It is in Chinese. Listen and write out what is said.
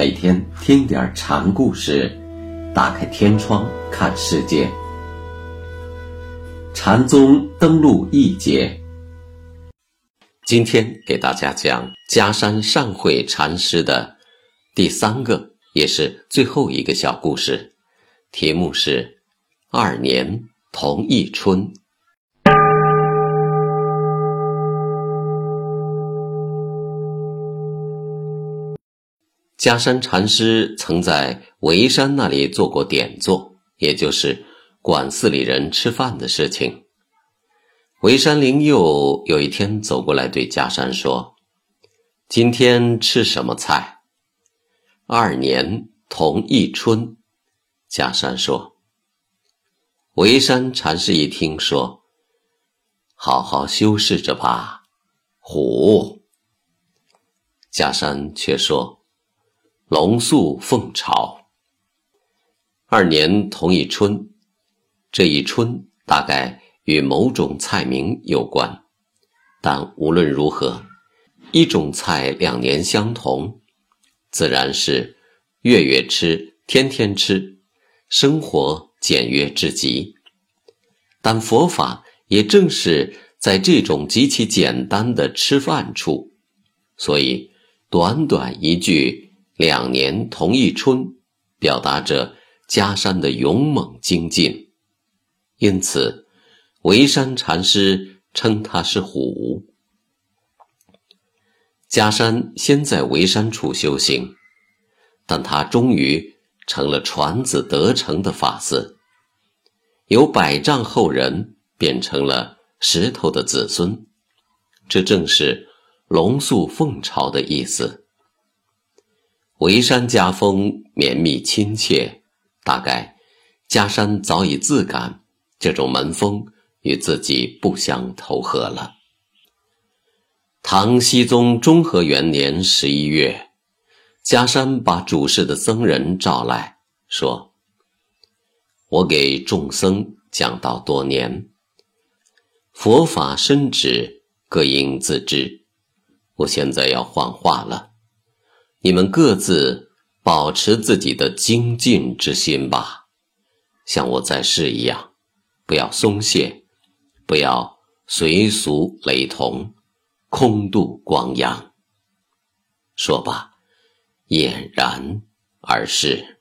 每天听点禅故事，打开天窗看世界。禅宗登陆一节，今天给大家讲嘉山善会禅师的第三个，也是最后一个小故事，题目是“二年同一春”。嘉山禅师曾在维山那里做过点座，也就是管寺里人吃饭的事情。维山灵佑有一天走过来对嘉山说：“今天吃什么菜？”二年同一春，嘉山说。维山禅师一听说：“好好修饰着吧。”虎。嘉山却说。龙宿凤巢，二年同一春，这一春大概与某种菜名有关，但无论如何，一种菜两年相同，自然是月月吃，天天吃，生活简约至极。但佛法也正是在这种极其简单的吃饭处，所以短短一句。两年同一春，表达着嘉山的勇猛精进，因此，维山禅师称他是虎。嘉山先在维山处修行，但他终于成了传子得成的法子，由百丈后人变成了石头的子孙，这正是龙宿凤巢的意思。维山家风绵密亲切，大概家山早已自感这种门风与自己不相投合了。唐僖宗中和元年十一月，家山把主事的僧人召来说：“我给众僧讲道多年，佛法深旨，各应自知。我现在要换话了。”你们各自保持自己的精进之心吧，像我在世一样，不要松懈，不要随俗雷同，空度光阳。说罢，俨然而逝。